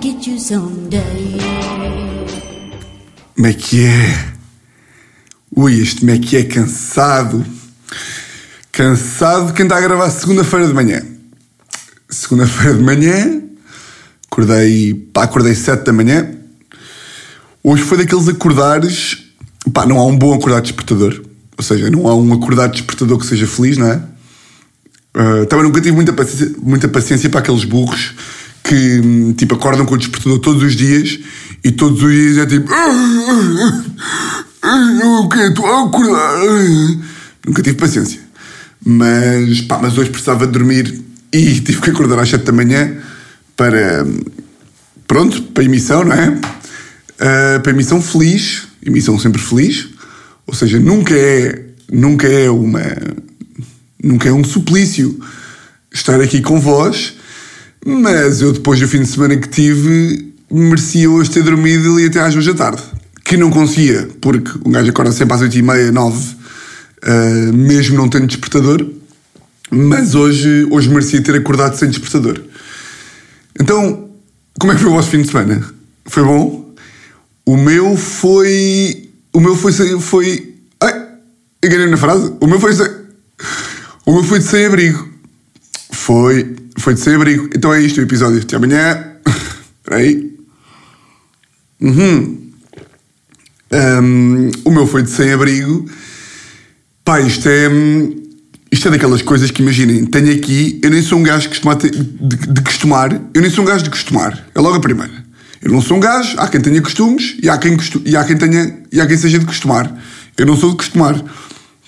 get you someday. Como é que é? Ui, este como é que é cansado. Cansado de quem está a gravar segunda-feira de manhã. Segunda-feira de manhã, acordei, pá, acordei sete da manhã. Hoje foi daqueles acordares, pá, não há um bom acordar despertador. Ou seja, não há um acordar despertador que seja feliz, não é? Uh, também nunca tive muita paciência, muita paciência para aqueles burros que tipo acordam com o despertador todos os dias e todos os dias é tipo eu quero estou a acordar. Nunca tive paciência. Mas pá, mas hoje precisava de dormir e tive que acordar às 7 da manhã para pronto, para a emissão, não é? Uh, para a emissão feliz, emissão sempre feliz, ou seja, nunca é, nunca é uma, nunca é um suplício estar aqui com vós, mas eu depois do fim de semana que tive, merecia hoje ter dormido ali até às duas da tarde, que não conseguia, porque um gajo acorda sempre às oito e meia, nove, uh, mesmo não tendo despertador, mas hoje, hoje merecia ter acordado sem despertador. Então, como é que foi o vosso fim de semana? Foi bom? O meu foi. O meu foi. foi ai, enganei na frase. O meu foi. O meu foi de sem abrigo. Foi. Foi de sem abrigo. Então é isto o episódio. Até amanhã. Espera aí. Uhum. Um, o meu foi de sem abrigo. Pá, isto é. Isto é daquelas coisas que imaginem, tenho aqui, eu nem sou um gajo de de, de costumar, eu nem sou um gajo de costumar. É logo a primeira. Eu não sou um gajo, há quem tenha costumes e há quem, costu, e há quem tenha e há quem seja de costumar. Eu não sou de costumar.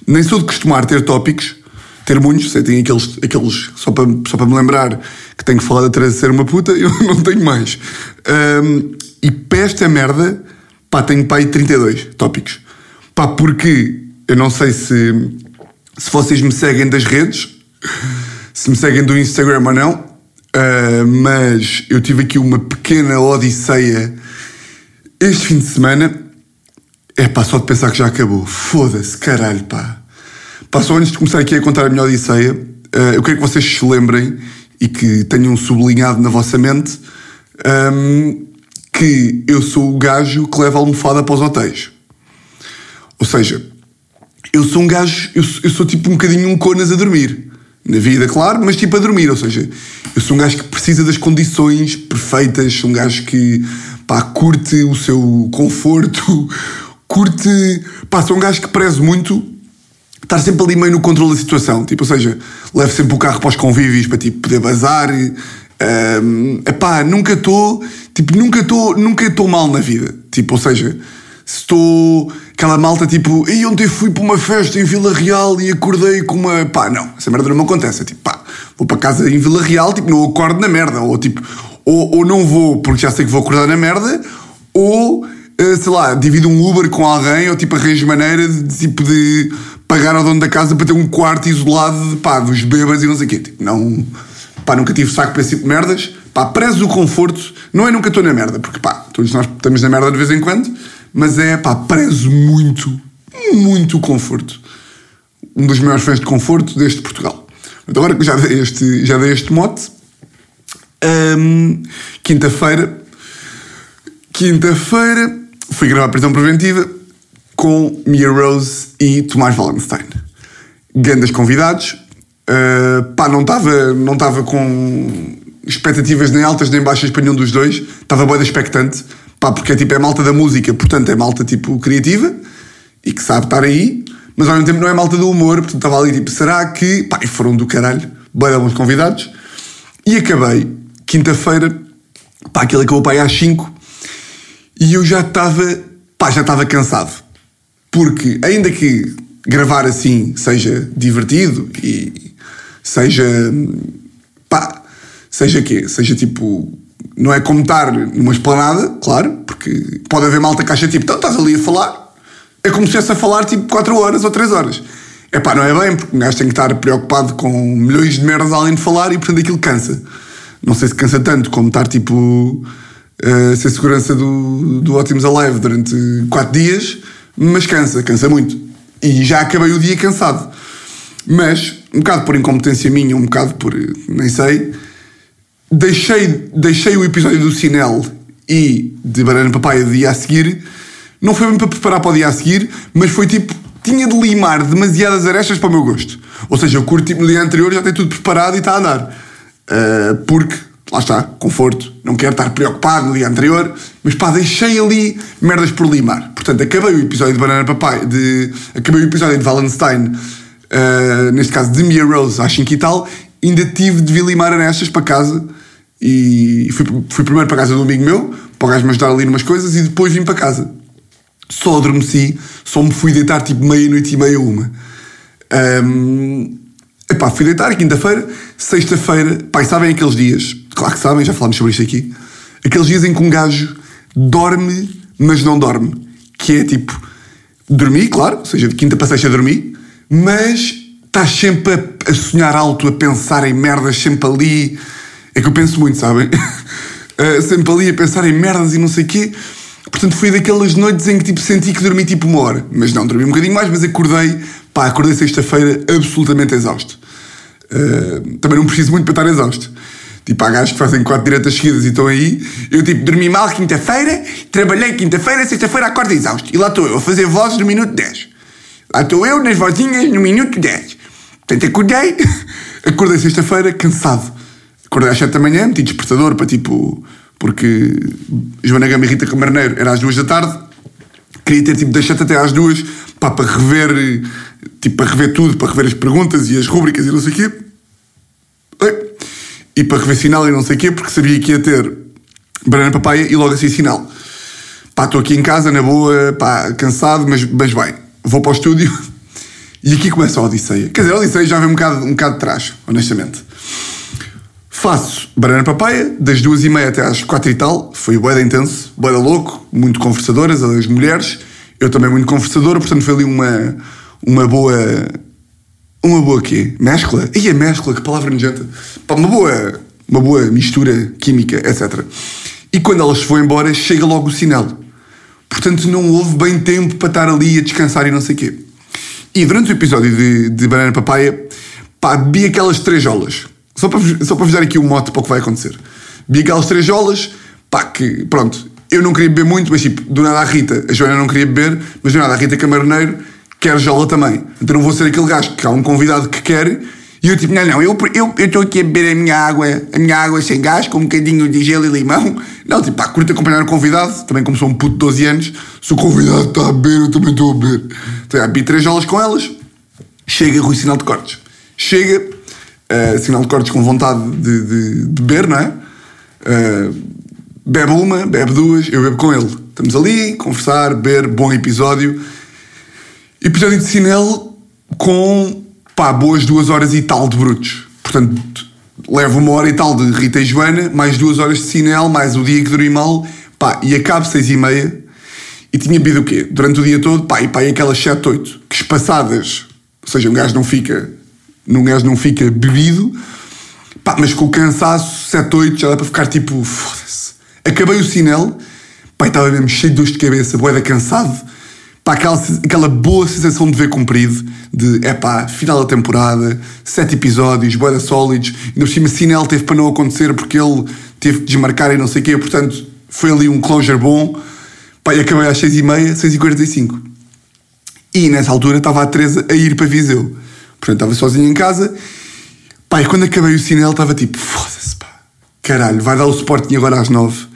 Nem sou de costumar ter tópicos, ter muitos, sei, tenho aqueles, aqueles só, para, só para me lembrar que tenho que falar da Teresa ser uma puta, eu não tenho mais. Ahm, e para esta merda, pá, tenho pá aí 32 tópicos. Pá, porque eu não sei se, se vocês me seguem das redes, se me seguem do Instagram ou não, ah, mas eu tive aqui uma pequena odisseia este fim de semana. É pá, só de pensar que já acabou. Foda-se, caralho, pá. Só antes de começar aqui a contar a minha odisseia, ah, eu quero que vocês se lembrem e que tenham sublinhado na vossa mente ahm, que eu sou o gajo que leva a almofada para os hotéis. Ou seja, eu sou um gajo, eu sou, eu sou tipo um bocadinho um conas a dormir. Na vida, claro, mas tipo a dormir. Ou seja, eu sou um gajo que precisa das condições perfeitas, sou um gajo que pá, curte o seu conforto, curte. Pá, sou um gajo que prezo muito estar sempre ali meio no controle da situação. Tipo, ou seja, levo sempre o carro para os convívios para tipo, poder bazar. Um, epá, nunca estou. Tipo, nunca estou nunca estou mal na vida. Tipo, ou seja, se estou. Aquela malta tipo, e ontem fui para uma festa em Vila Real e acordei com uma. Pá, não, essa merda não me acontece. É tipo, pá, vou para casa em Vila Real, tipo, não acordo na merda. Ou tipo, ou, ou não vou porque já sei que vou acordar na merda, ou eh, sei lá, divido um Uber com alguém ou tipo arranjo maneira de, tipo de pagar ao dono da casa para ter um quarto isolado de, pá, dos bebas e não sei o quê. Tipo, não, pá, nunca tive saco para esse tipo de merdas. Pá, prezo o conforto. Não é nunca estou na merda, porque pá, todos nós estamos na merda de vez em quando, mas é pá, prezo muito, muito o conforto. Um dos maiores fãs de conforto deste Portugal. Então agora que já dei este, já dei este mote, hum, quinta-feira Quinta-feira fui gravar prisão preventiva com Mia Rose e Tomás Wallenstein. Grandes convidados. Uh, pá, não estava não tava com expectativas nem altas nem baixas para nenhum dos dois. Estava boa expectante. Pá, porque é tipo é malta da música, portanto é malta tipo criativa e que sabe estar aí, mas ao mesmo tempo não é malta do humor, portanto estava ali tipo, será que. Pá, e foram do caralho, bem bons convidados. E acabei, quinta-feira, pá, aquilo acabou para aí às 5 e eu já estava, pá, já estava cansado. Porque, ainda que gravar assim seja divertido e seja, pá, seja quê? Seja tipo, não é como estar numa esplanada, claro, porque pode haver malta caixa tipo, então estás ali a falar, é como se estivesse a falar tipo 4 horas ou 3 horas. É pá, não é bem, porque um gajo tem que estar preocupado com milhões de merdas além de falar e portanto aquilo cansa. Não sei se cansa tanto como estar tipo a ser segurança do, do Ótimos Alive durante 4 dias, mas cansa, cansa muito. E já acabei o dia cansado. Mas, um bocado por incompetência minha, um bocado por nem sei, deixei, deixei o episódio do Sinel e de Banana Papaya de dia a seguir. Não foi bem para preparar para o dia a seguir, mas foi tipo. Tinha de limar demasiadas arestas para o meu gosto. Ou seja, eu curto tipo no dia anterior já tem tudo preparado e está a andar. Uh, porque, lá está, conforto. Não quero estar preocupado no dia anterior, mas pá, deixei ali merdas por limar. Portanto, acabei o episódio de Banana Papai, de, acabei o episódio de Wallenstein, uh, neste caso de Mia Rose às 5 e tal, ainda tive de vir limar arestas para casa e fui, fui primeiro para casa um amigo meu, para o gajo me ajudar ali umas coisas, e depois vim para casa. Só adormeci, só me fui deitar tipo meia-noite e meia, uma. Um, epá, fui deitar quinta-feira, sexta-feira, pai, sabem aqueles dias, claro que sabem, já falámos sobre isto aqui, aqueles dias em que um gajo dorme, mas não dorme. Que é tipo, dormi, claro, ou seja, de quinta para sexta dormi, mas estás sempre a, a sonhar alto, a pensar em merdas, sempre ali é que eu penso muito, sabem? uh, sempre ali a pensar em merdas e não sei o quê. Portanto, foi daquelas noites em que tipo, senti que dormi tipo uma hora. Mas não, dormi um bocadinho mais, mas acordei, pá, acordei sexta-feira absolutamente exausto. Uh, também não preciso muito para estar exausto. Tipo, há gajos que fazem quatro diretas seguidas e estão aí. Eu, tipo, dormi mal quinta-feira, trabalhei quinta-feira, sexta-feira acordo exausto. E lá estou eu a fazer vozes no minuto 10. Lá estou eu nas vozinhas no minuto 10. Portanto, acordei, acordei sexta-feira cansado acordei às 7 da manhã, meti despertador para tipo. Porque Joana Gama e Rita Camarneiro era às 2 da tarde, queria ter tipo das 7 até às 2 pá, para rever, tipo, para rever tudo, para rever as perguntas e as rúbricas e não sei o quê. E para rever sinal e não sei o quê, porque sabia que ia ter banana papaya e logo assim sinal. Pá, estou aqui em casa, na boa, pá, cansado, mas, mas bem, vou para o estúdio e aqui começa a Odisseia. Quer dizer, a Odisseia já vem um bocado, um bocado de trás, honestamente. Faço banana papaya, das duas e meia até às quatro e tal. Foi boeda intenso, boeda louco, muito conversadoras, as mulheres. Eu também muito conversadora, portanto foi ali uma, uma boa. Uma boa quê? Mescla? E a mescla, que palavra nojenta. Pá, uma boa, uma boa mistura química, etc. E quando elas se foi embora, chega logo o sinal. Portanto, não houve bem tempo para estar ali a descansar e não sei o quê. E durante o episódio de, de Banana Papaya, pá, bebi aquelas três jolas. Só para, só para vos dar aqui um mote para o que vai acontecer. Vi aquelas três jolas, pá, que pronto, eu não queria beber muito, mas tipo, do nada a Rita, a Joana não queria beber, mas do nada a Rita Camaroneiro quer jola também. Então não vou ser aquele gajo que há um convidado que quer e eu tipo, não, não, eu estou aqui a beber a minha água, a minha água sem gás, com um bocadinho de gelo e limão. Não, tipo, pá, curto acompanhar o convidado, também como sou um puto de 12 anos, se o convidado está a beber, eu também estou a beber. Então, já, três jolas com elas, chega Rui Sinal de Cortes. Chega, uh, sinal de cortes com vontade de, de, de beber, não é? Uh, bebe uma, bebe duas, eu bebo com ele. Estamos ali, conversar, beber, bom episódio. Episódio de Sinel com pá, boas duas horas e tal de brutos. Portanto, levo uma hora e tal de Rita e Joana, mais duas horas de Sinel, mais o dia que dormi mal, pá, e acabo seis e meia. E tinha bebido o quê? Durante o dia todo, pá, e pá, e aquelas 7, 8, que espaçadas, ou seja, um gajo não fica num gajo não fica bebido, pá, mas com o cansaço, 7, 8, já dá para ficar tipo, foda-se. Acabei o sinel, pá, estava mesmo cheio de dores de cabeça, boeda cansado, pá, aquela, aquela boa sensação de ver cumprido, de, é pá, final da temporada, 7 episódios, boeda sólidos, ainda por cima sinel teve para não acontecer porque ele teve que desmarcar e não sei o quê, portanto, foi ali um closure bom, pá, e acabei às 6h30, 6h45. E nessa altura estava a Teresa a ir para Viseu. Portanto, estava sozinho em casa. Pá, e quando acabei o sinal, estava tipo, foda-se, pá. Caralho, vai dar o Sporting agora às nove.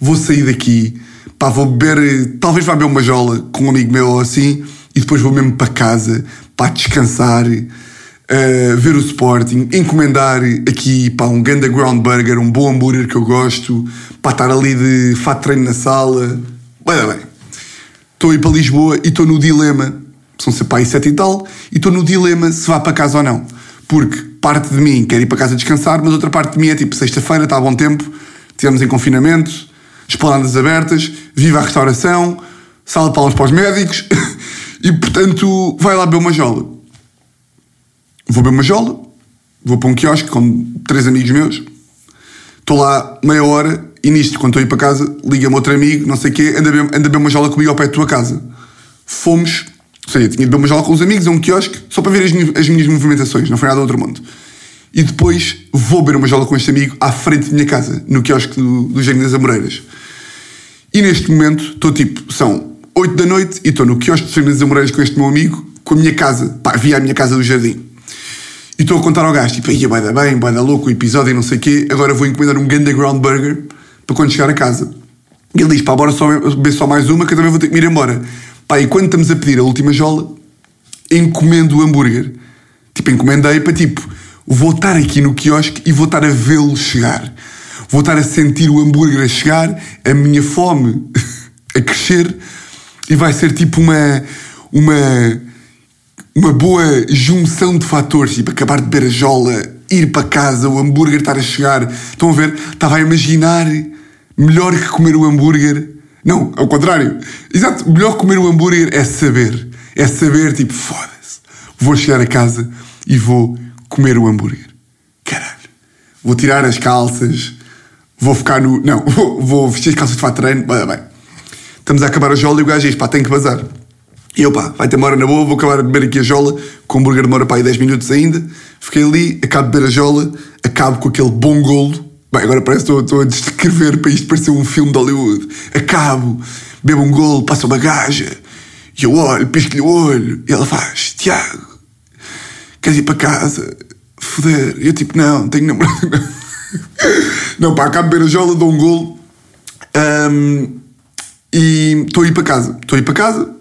Vou sair daqui. Pá, vou beber, talvez vá beber uma jola com um amigo meu ou assim. E depois vou mesmo para casa, para descansar. Uh, ver o Sporting, encomendar aqui para um Ganda Ground Burger, um bom hambúrguer que eu gosto, para estar ali de fato treino na sala. Vai bem. Estou a ir para Lisboa e estou no dilema são ser pai sete e tal, e estou no dilema se vá para casa ou não. Porque parte de mim quer ir para casa descansar, mas outra parte de mim é tipo, sexta-feira está a bom tempo, estivemos em confinamento, esplanas abertas, viva a restauração, sala de palmas para os médicos, e portanto vai lá beber uma jola. Vou beber uma jola, vou para um quiosque com três amigos meus, estou lá meia hora, e nisto, quando estou a ir para casa, liga-me outro amigo, não sei o quê, anda a beber uma jola comigo ao pé da tua casa. Fomos seja, tinha de beber uma jola com os amigos a um quiosque só para ver as, as, minhas movimentações, não foi nada do outro mundo. E depois vou beber uma jola com este amigo à frente da minha casa, no quiosque do, do Jardim das Amoreiras. E neste momento estou tipo, são 8 da noite e estou no quiosque do Jardim das Amoreiras com este meu amigo, com a minha casa, pá, via a minha casa do jardim. E estou a contar ao gajo, tipo, ia, vai dar bem, vai dar louco o episódio e não sei o quê, agora vou encomendar um Ganda Ground Burger para quando chegar a casa. E ele diz, pá, bora só beber só mais uma que eu também vou ter que ir embora. Pá, e quando estamos a pedir a última jola, encomendo o hambúrguer. Tipo, encomendei para tipo, vou estar aqui no quiosque e vou estar a vê-lo chegar. Vou estar a sentir o hambúrguer a chegar, a minha fome a crescer e vai ser tipo uma, uma, uma boa junção de fatores. Tipo, acabar de beber a jola, ir para casa, o hambúrguer estar a chegar. Estão a ver? Estava a imaginar melhor que comer o hambúrguer. Não, ao contrário. Exato, melhor que comer o hambúrguer é saber. É saber, tipo, foda-se. Vou chegar a casa e vou comer o hambúrguer. Caralho. Vou tirar as calças, vou ficar no. Não, vou, vestir as calças de fato treino. Bem, bem. Estamos a acabar a jola e o gajo diz: pá, tenho que bazar. E eu, pá, vai-te embora na boa, vou acabar de beber aqui a jola, com o hambúrguer demora para aí 10 minutos ainda. Fiquei ali, acabo de beber a jola, acabo com aquele bom golo. Bem, agora parece que estou, estou a descrever para isto parecer um filme de Hollywood. Acabo, bebo um golo, passo a bagagem, e eu olho, pisco-lhe o olho, e ela faz: Tiago, queres ir para casa? Foder. E eu tipo: não, tenho namorado. não, pá, acabo de beber a jola, dou um golo. Um, e estou a ir para casa. Estou a ir para casa.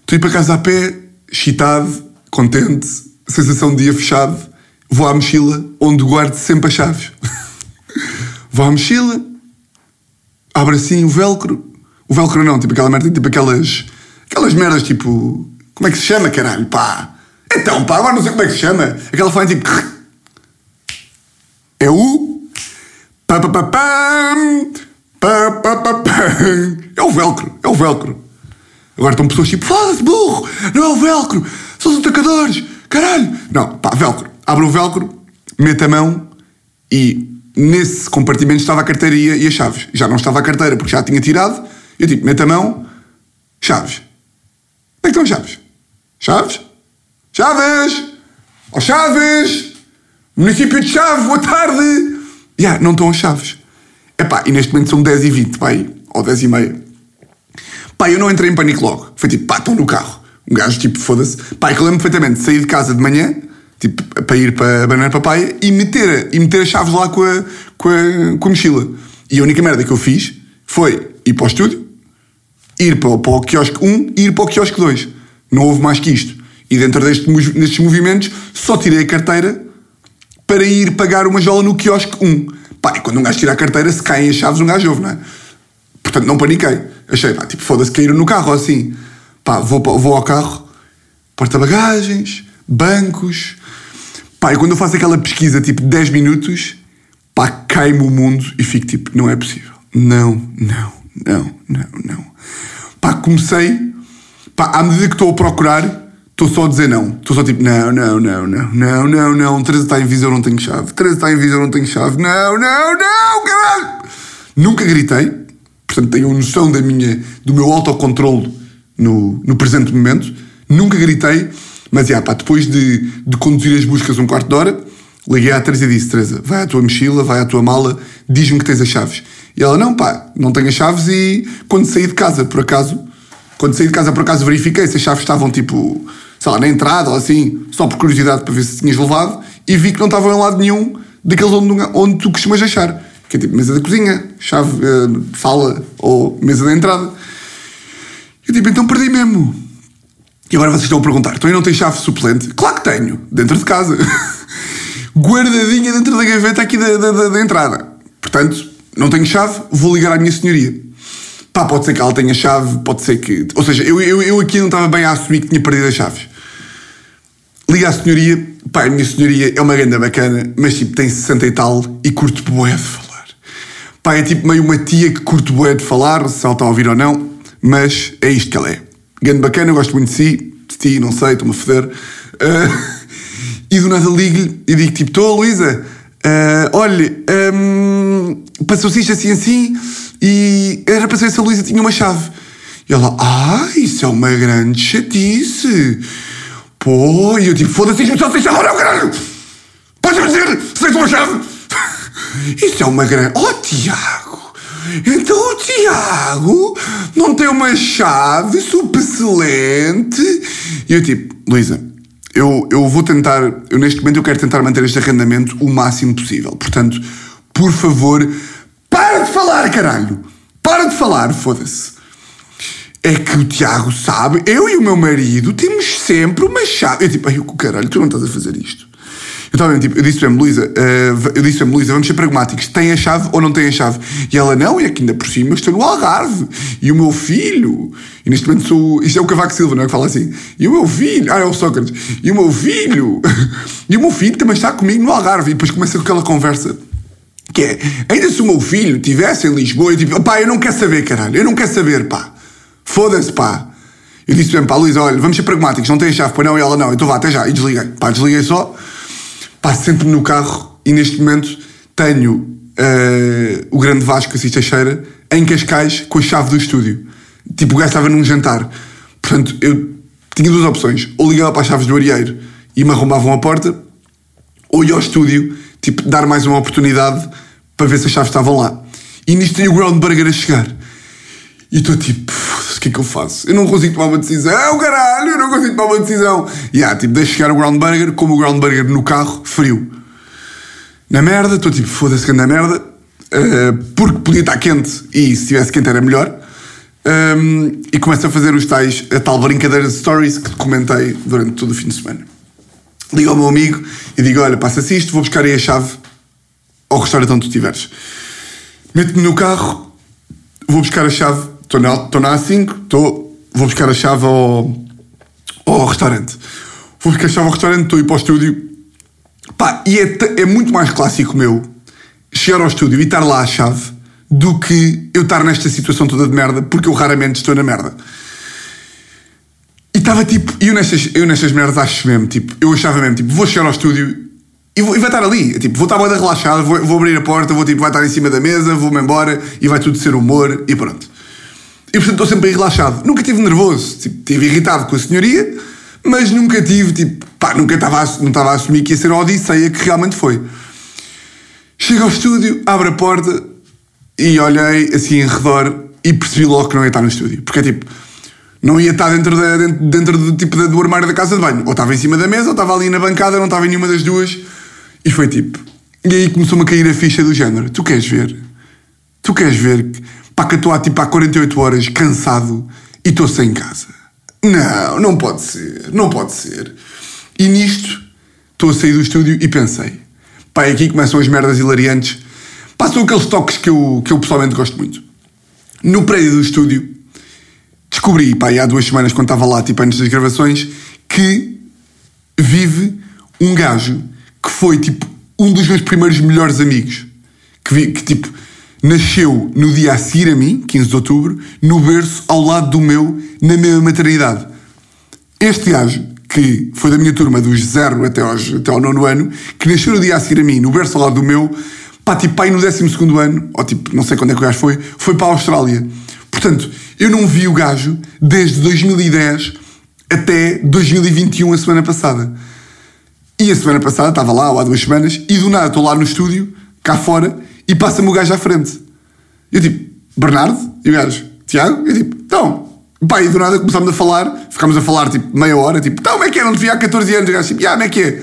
Estou a ir para casa a pé, excitado, contente, sensação de dia fechado. Vou à mochila, onde guardo sempre as chaves. Vou à mochila, abro assim o velcro. O velcro não, tipo aquela merda, tipo aquelas. Aquelas merdas tipo. Como é que se chama, caralho? Pá! Então, pá, agora não sei como é que se chama. Aquela fala tipo. É o. É o velcro, é o velcro. Agora estão pessoas tipo, foda-se, burro, não é o velcro, são os atacadores, caralho. Não, pá, velcro. Abro o velcro, meto a mão e nesse compartimento estava a carteira e as chaves. Já não estava a carteira porque já a tinha tirado. Eu tipo, meto a mão, chaves. Onde é que estão as chaves? Chaves? Chaves! Oh, Chaves! Município de Chaves, boa tarde! Já, yeah, não estão as chaves. Epá, e neste momento são 10 e 20, pai, ou 10 e meia. Pá, eu não entrei em pânico logo. Foi tipo, pá, estão no carro. Um gajo tipo, foda-se. Pá, eu lembro perfeitamente de sair de casa de manhã, tipo, para ir para a Banana Papaya e meter, e meter as chaves lá com a, com, a, com a mochila. E a única merda que eu fiz foi ir para o estúdio, ir para, para o quiosque 1 e ir para o quiosque 2. Não houve mais que isto. E dentro deste, destes movimentos só tirei a carteira para ir pagar uma jola no quiosque 1. Pá, e quando um gajo tira a carteira, se caem as chaves, um gajo ouve, não é? Portanto, não paniquei. Achei, pá, tipo, foda-se, caíram no carro assim. Pá, vou, vou ao carro, porta-bagagens, bancos. Pá, e quando eu faço aquela pesquisa, tipo, 10 minutos, pá, cai-me o mundo e fico tipo, não é possível. Não, não, não, não, não. Pá, comecei, pá, à medida que estou a procurar, estou só a dizer não. Estou só tipo, não, não, não, não, não, não, não. Teresa está em visão, não tenho chave. Teresa está em visão, não tenho chave. Não, não, não, caralho! Nunca gritei, portanto tenho noção da minha, do meu autocontrole no, no presente momento. Nunca gritei, mas já, pá, depois de, de conduzir as buscas um quarto de hora, liguei à Teresa e disse: Teresa, vai à tua mochila, vai à tua mala, diz-me que tens as chaves. E ela: Não, pá, não tenho as chaves e quando saí de casa, por acaso, quando saí de casa, por acaso verifiquei se as chaves estavam tipo, sei lá, na entrada ou assim, só por curiosidade para ver se tinhas levado, e vi que não estavam em lado nenhum daqueles onde, onde tu costumas achar. Que é tipo mesa da cozinha, chave, uh, sala ou mesa da entrada. Eu tipo, então perdi mesmo. E agora vocês estão a perguntar: então eu não tenho chave suplente? Claro que tenho, dentro de casa. Guardadinha dentro da gaveta aqui da, da, da, da entrada. Portanto, não tenho chave, vou ligar à minha senhoria. Pá, pode ser que ela tenha chave, pode ser que. Ou seja, eu, eu, eu aqui não estava bem a assumir que tinha perdido as chaves. Liga à senhoria, pá, a minha senhoria é uma ganda bacana, mas tipo tem 60 e tal e curto boé de falar. Pá, é tipo meio uma tia que curto boé de falar, se ela está a ouvir ou não, mas é isto que ela é. Ganda bacana, eu gosto muito de si, de ti, não sei, estou-me a foder. Uh, e do nada ligo-lhe e digo tipo, estou Luísa, uh, olha, um, passou-se isto assim assim e era para saber se a Luísa tinha uma chave. E ela, ah, isso é uma grande chatice. Pô, e eu tipo, foda-se, isto só tem chave, não, caralho! Pode Estás a dizer? Se tens uma chave? Isso é uma grande. Oh, Tiago! Então o Tiago não tem uma chave super excelente. E eu tipo, Luísa, eu, eu vou tentar, eu neste momento eu quero tentar manter este arrendamento o máximo possível. Portanto, por favor, para de falar, caralho! Para de falar, foda-se. É que o Tiago sabe, eu e o meu marido temos sempre uma chave. Eu tipo, ai, o caralho, tu não estás a fazer isto. Eu estava tipo, eu disse mesmo, Luísa, uh, eu disse mesmo, Luísa, vamos ser pragmáticos, tem a chave ou não tem a chave? E ela, não, e aqui ainda por cima eu estou no Algarve. E o meu filho, e neste momento sou, isto é o Cavaco Silva, não é que fala assim, e o meu filho, ah, é o Sócrates, e o meu filho, e o meu filho também está comigo no Algarve. E depois começa com aquela conversa. Que é, ainda se o meu filho estivesse em Lisboa, eu tipo, pá, eu não quero saber, caralho, eu não quero saber, pá. Foda-se, pá. Eu disse mesmo, pá, Luísa, olha, vamos ser pragmáticos, não tem a chave, pois não, e ela não, então vá, até já, e desliguei. Pá, desliguei só, passo sempre no carro e neste momento tenho uh, o grande Vasco Assis Teixeira em Cascais com a chave do estúdio. Tipo, o gajo estava num jantar. Portanto, eu tinha duas opções. Ou ligava para as chaves do areeiro e me arrumavam a porta, ou ia ao estúdio, tipo, dar mais uma oportunidade para ver se as chaves estavam lá. E nisto tem o Groundburger a chegar. E estou tipo, que é que eu faço? Eu não consigo tomar uma decisão, caralho, eu não consigo tomar uma decisão. E yeah, tipo, deixo chegar o Groundburger, como o Groundburger no carro, frio. Na merda, estou tipo, foda-se que na merda, uh, porque podia estar quente e se estivesse quente era melhor. Um, e começo a fazer os tais, a tal brincadeira de stories que comentei durante todo o fim de semana. Ligo ao meu amigo e digo: Olha, passa-se isto, vou buscar aí a chave ao restaurante onde tu estiveres. Meto-me no carro, vou buscar a chave, estou na, na A5, estou, vou buscar a chave ao, ao restaurante. Vou buscar a chave ao restaurante, estou a ir para o estúdio. Pá, e é, é muito mais clássico meu chegar ao estúdio e estar lá a chave do que eu estar nesta situação toda de merda, porque eu raramente estou na merda. E estava tipo, eu nestas, eu nestas merdas acho mesmo, tipo, eu achava mesmo, tipo, vou chegar ao estúdio e, vou, e vai estar ali, tipo, vou estar bem relaxado, vou, vou abrir a porta, vou tipo, vai estar em cima da mesa, vou-me embora e vai tudo ser humor e pronto. E portanto estou sempre relaxado. Nunca estive nervoso, tipo, estive irritado com a senhoria, mas nunca tive, tipo, pá, nunca estava a, não estava a assumir que ia ser a odisseia que realmente foi. Chego ao estúdio, abro a porta e olhei assim em redor e percebi logo que não ia estar no estúdio. Porque é tipo, não ia estar dentro, da, dentro, dentro do, tipo, do armário da casa de banho. Ou estava em cima da mesa, ou estava ali na bancada, não estava em nenhuma das duas. E foi tipo. E aí começou-me a cair a ficha do género. Tu queres ver? Tu queres ver? Pá, que eu estou há tipo há 48 horas cansado e estou sem casa. Não, não pode ser. Não pode ser. E nisto, estou a sair do estúdio e pensei. Pá, aqui começam as merdas hilariantes. Passam aqueles toques que eu, que eu pessoalmente gosto muito. No prédio do estúdio, descobri, pá, há duas semanas, quando estava lá, tipo, antes das gravações, que vive um gajo que foi tipo um dos meus primeiros melhores amigos. Que, vi, que tipo nasceu no dia a seguir a mim, 15 de outubro, no berço ao lado do meu, na mesma maternidade. Este gajo, que foi da minha turma dos zero até, aos, até ao nono ano, que nasceu no dia a seguir a mim, no berço ao lado do meu, pá, tipo, pai no 12 ano, ou tipo, não sei quando é que o gajo foi, foi para a Austrália. Portanto, eu não vi o gajo desde 2010 até 2021, a semana passada. E a semana passada estava lá, ou há duas semanas, e do nada estou lá no estúdio, cá fora, e passa-me o gajo à frente. Eu tipo, Bernardo? E o gajo, Tiago? Eu tipo, então. Pá, e do nada começámos a falar, ficámos a falar tipo meia hora, tipo, então, como é que é? Não te vi há 14 anos. O gajo tipo, ah, como é que é?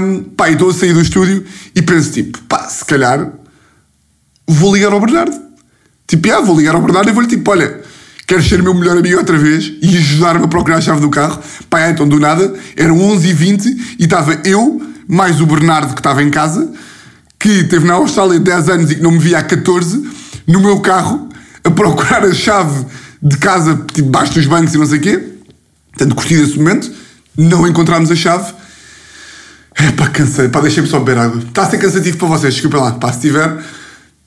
Um, pá, e estou a sair do estúdio e penso tipo, pá, se calhar vou ligar ao Bernardo. Tipo, ah, vou ligar ao Bernardo e vou-lhe tipo, olha, queres ser meu melhor amigo outra vez e ajudar-me a procurar a chave do carro? Pá, então do nada, eram 11h20 e estava eu, mais o Bernardo que estava em casa, que esteve na Austrália 10 anos e que não me via há 14, no meu carro, a procurar a chave de casa, tipo, debaixo dos bancos e não sei o quê. Portanto, curti desse momento, não encontramos a chave. É pá, cansei, pá, deixei-me só beber água. Está a ser cansativo para vocês, desculpem lá, pá, se tiver.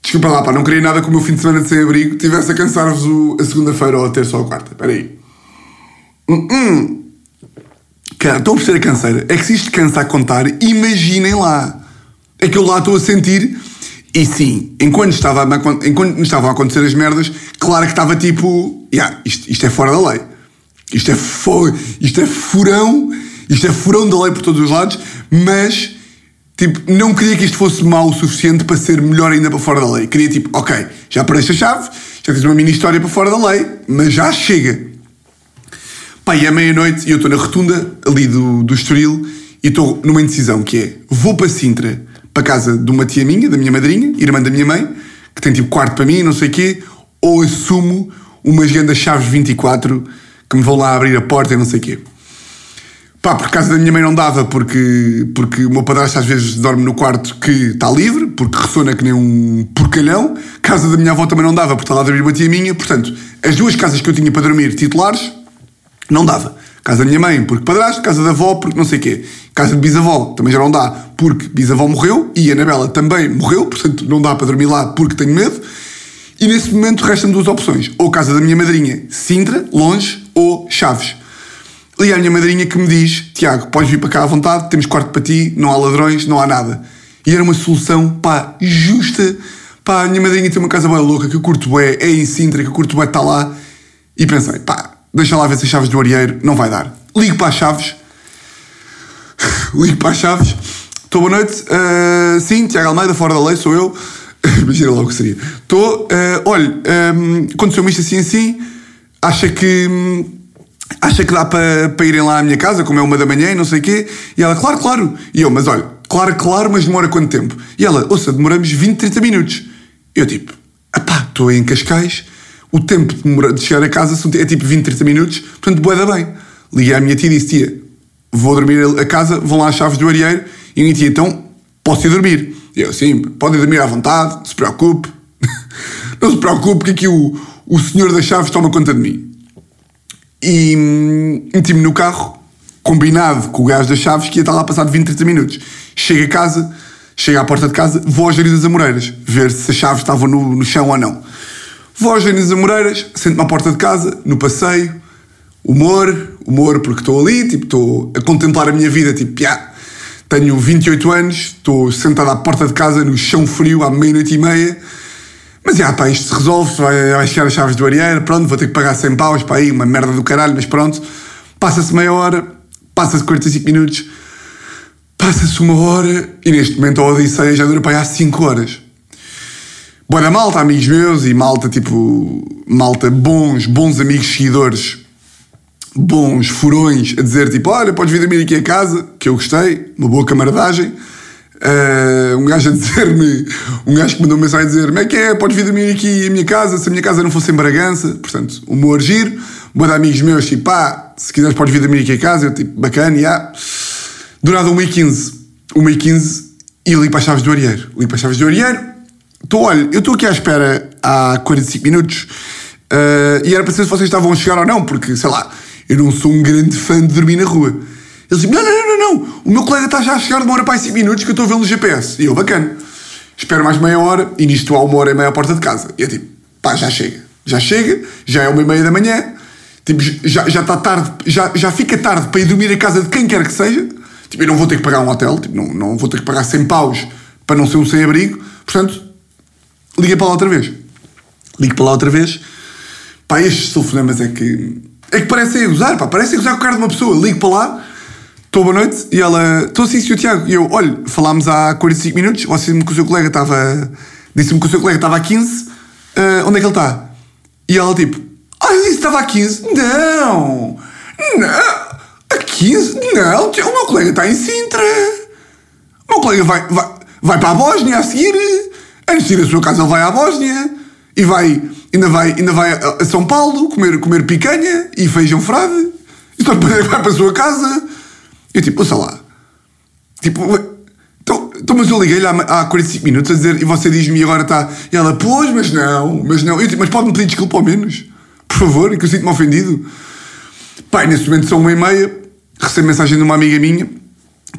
Desculpa lá, pá, não queria nada com o meu fim de semana de sem abrigo tivesse a cansar-vos a segunda-feira ou a terça ou a quarta. Espera aí. Hum, hum. Cara, estou a perceber a canseira. É que se isto cansa a contar, imaginem lá. É que eu lá estou a sentir. E sim, enquanto estava a, enquanto estavam a acontecer as merdas, claro que estava tipo. Yeah, isto, isto é fora da lei. Isto é, isto é furão. Isto é furão da lei por todos os lados. Mas Tipo, não queria que isto fosse mau o suficiente para ser melhor ainda para fora da lei. Queria tipo, ok, já parece a chave, já tens uma mini história para fora da lei, mas já chega. E é meia-noite e eu estou na rotunda ali do, do Estoril e estou numa indecisão que é, vou para Sintra, para casa de uma tia minha, da minha madrinha, irmã da minha mãe, que tem tipo quarto para mim, não sei o quê, ou assumo umas grandes chaves 24 que me vão lá abrir a porta e não sei o quê. Pá, por casa da minha mãe não dava, porque, porque o meu padrasto às vezes dorme no quarto que está livre, porque ressona que nem um porcalhão. Casa da minha avó também não dava, porque está lá a dormir uma tia minha. Portanto, as duas casas que eu tinha para dormir titulares, não dava. Casa da minha mãe, porque padrasto. Casa da avó, porque não sei o quê. Casa de bisavó, também já não dá, porque bisavó morreu. E a Anabela também morreu, portanto não dá para dormir lá porque tenho medo. E nesse momento restam duas opções. Ou casa da minha madrinha, Sintra, longe, ou Chaves. Liga à minha madrinha que me diz: Tiago, podes vir para cá à vontade, temos quarto para ti, não há ladrões, não há nada. E era uma solução, pá, justa. Pá, a minha madrinha tem uma casa boa louca que eu curto bué, é em Sintra, que eu curto bué, está lá. E pensei, pá, deixa lá ver se as chaves do Arieiro, não vai dar. Ligo para as chaves. Ligo para as chaves. Estou boa noite. Uh, sim, Tiago Almeida, fora da lei, sou eu. Imagina logo o que seria. Estou, uh, olha, um, aconteceu-me isto assim assim. Acha que. Um, acha que dá para, para irem lá à minha casa, como é uma da manhã e não sei o quê? E ela, claro, claro. E eu, mas olha, claro, claro, mas demora quanto tempo? E ela, ouça, demoramos 20, 30 minutos. Eu tipo, pá, estou em Cascais, o tempo de, chegar a casa é tipo 20, 30 minutos, portanto, boeda bem. Liguei à minha tia e disse, tia, vou dormir a casa, vão lá às chaves do arieiro, e a minha tia, então, posso ir dormir? E eu, sim, pode ir dormir à vontade, não se preocupe. não se preocupe que aqui o, o senhor das chaves toma conta de mim. E hum, meti-me no carro, combinado com o gajo das chaves, que ia estar lá passado 20, 30 minutos. Chego a casa, chego à porta de casa, vou às Jardins Amoreiras, ver se as chaves estavam no, no chão ou não. Vou às Jardins Amoreiras, sento-me à porta de casa, no passeio, humor, humor porque estou ali, tipo, estou a contemplar a minha vida, tipo, yeah, tenho 28 anos, estou sentado à porta de casa, no chão frio, à meia-noite e meia, mas já, pá, isto se resolve, vai, vai chegar as chaves do Arieiro, pronto, vou ter que pagar 100 paus para aí, uma merda do caralho, mas pronto. Passa-se meia hora, passa-se 45 minutos, passa-se uma hora e neste momento a Odisseia já dura para aí há 5 horas. Boa da malta, amigos meus e malta tipo, malta bons, bons amigos seguidores, bons furões a dizer tipo, olha, podes vir dormir aqui a casa, que eu gostei, uma boa camaradagem. Uh, um gajo a dizer-me, um gajo que mandou uma mensagem a dizer: Como é que é? Podes vir dormir aqui em minha casa, se a minha casa não fosse em Bragança. Portanto, humor giro. Boa de amigos meus, tipo, pá, se quiseres, podes vir dormir aqui a casa. Eu, tipo, bacana, já. Durado 1h15, 1h15 e li para as chaves do Arieiro. Li para as chaves do Arieiro. Estou, olha, eu estou aqui à espera há 45 minutos uh, e era para saber se vocês estavam a chegar ou não, porque, sei lá, eu não sou um grande fã de dormir na rua. Ele disse: Não, não, não, não. O meu colega está já a chegar, demora para aí 5 minutos que eu estou a vê-lo no GPS. E eu, bacana. Espero mais meia hora e nisto há uma hora e meia à porta de casa. E eu tipo, pá, já chega. Já chega, já é uma e meia da manhã. Tipo, já, já está tarde, já, já fica tarde para ir dormir a casa de quem quer que seja. Tipo, eu não vou ter que pagar um hotel, tipo, não, não vou ter que pagar 100 paus para não ser um sem-abrigo. Portanto, liga para lá outra vez. Ligo para lá outra vez. Pá, estes telefonemas é que. É que parecem a gozar, pá, parecem a gozar com o cara de uma pessoa. Ligo para lá Estou boa noite. E ela, estou assim, senhor Tiago. E eu, olha, falámos há 45 minutos. Você disse-me que o seu colega estava. Disse-me que o seu colega estava a 15. Uh, onde é que ele está? E ela, tipo, ah, eu disse que estava a 15. Não! Não! A 15? Não, o meu colega está em Sintra. O meu colega vai, vai, vai para a Bósnia a seguir. Antes de ir à sua casa, ele vai à Bósnia. E vai, ainda vai, ainda vai a São Paulo comer, comer picanha e feijão frade. E só depois vai para a sua casa. Eu tipo, ouça lá. Tipo, então, então mas eu liguei-lhe há, há 45 minutos a dizer, e você diz-me agora está. E ela, pois, mas não, mas não. Eu tipo, mas pode-me pedir desculpa ao menos? Por favor, que eu sinto-me ofendido. Pai, nesse momento são uma e meia, recebo mensagem de uma amiga minha,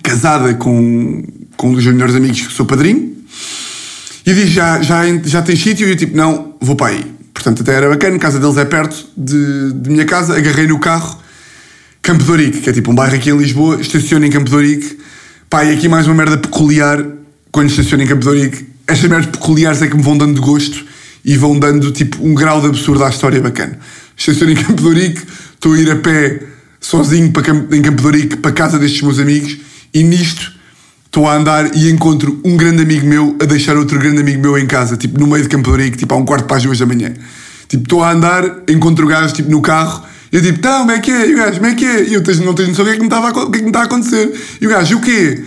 casada com, com um dos melhores amigos que sou padrinho, e diz, já, já, já tens sítio? E eu tipo, não, vou para aí. Portanto, até era bacana, a casa deles é perto de, de minha casa, agarrei no carro Campo de que é tipo um bairro aqui em Lisboa, estaciono em Campo de. Pá, e aqui mais uma merda peculiar quando estaciono em Campo de. Estas merdas peculiares é que me vão dando gosto e vão dando tipo um grau de absurdo à história bacana. Estaciono em Campo de estou a ir a pé sozinho para em Campo de para casa destes meus amigos e nisto estou a andar e encontro um grande amigo meu a deixar outro grande amigo meu em casa, tipo no meio de Campo Rico, tipo a um quarto para as duas da manhã. Tipo, estou a andar, encontro o gajo tipo, no carro, e eu tipo, então, como é que é? E o gajo, como é que é? E eu não tenho noção o que é que é que me está a acontecer. E o gajo, o quê?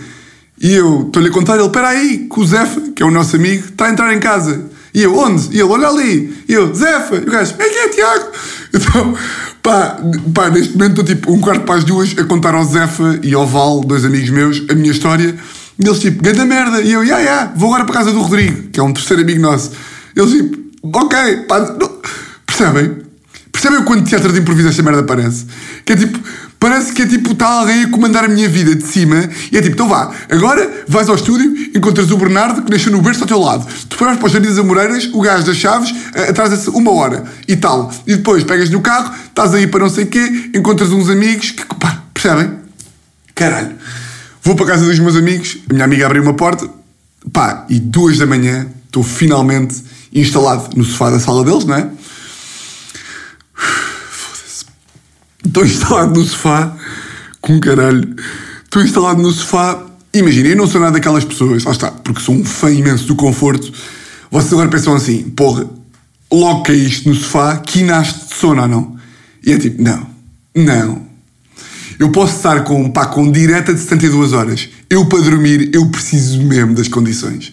E eu estou-lhe a contar, ele, espera aí, que o Zefa, que é o nosso amigo, está a entrar em casa. E eu, onde? E ele, olha ali. E eu, Zefa. E o gajo, como é que é, Tiago? Então, pá, pá, neste momento estou tipo um quarto para as duas a contar ao Zefa e ao Val, dois amigos meus, a minha história. E eles tipo, grande merda. E eu, yeah, yeah, vou agora para a casa do Rodrigo, que é um terceiro amigo nosso. Eles tipo, ok, pá, não. percebem? Percebem quando teatro de improviso esta merda parece? Que é tipo, parece que é tipo, está alguém a comandar a minha vida de cima e é tipo, então vá, agora vais ao estúdio, encontras o Bernardo que nasceu no berço ao teu lado. Tu vais para os Jardins Amoreiras, o gajo das chaves uh, atrasa-se uma hora e tal. E depois pegas no carro, estás aí para não sei o quê, encontras uns amigos que, pá, percebem? Caralho. Vou para a casa dos meus amigos, a minha amiga abriu uma porta, pá, e duas da manhã estou finalmente instalado no sofá da sala deles, não é? Foda-se. Estou instalado no sofá, com caralho. Estou instalado no sofá. Imagina, eu não sou nada daquelas pessoas, lá está, porque sou um fã imenso do conforto. Vocês agora pensam assim, porra, logo caíste no sofá, quinaste de sono ou não? E é tipo, não, não. Eu posso estar com, pá, com direta de 72 horas. Eu, para dormir, eu preciso mesmo das condições.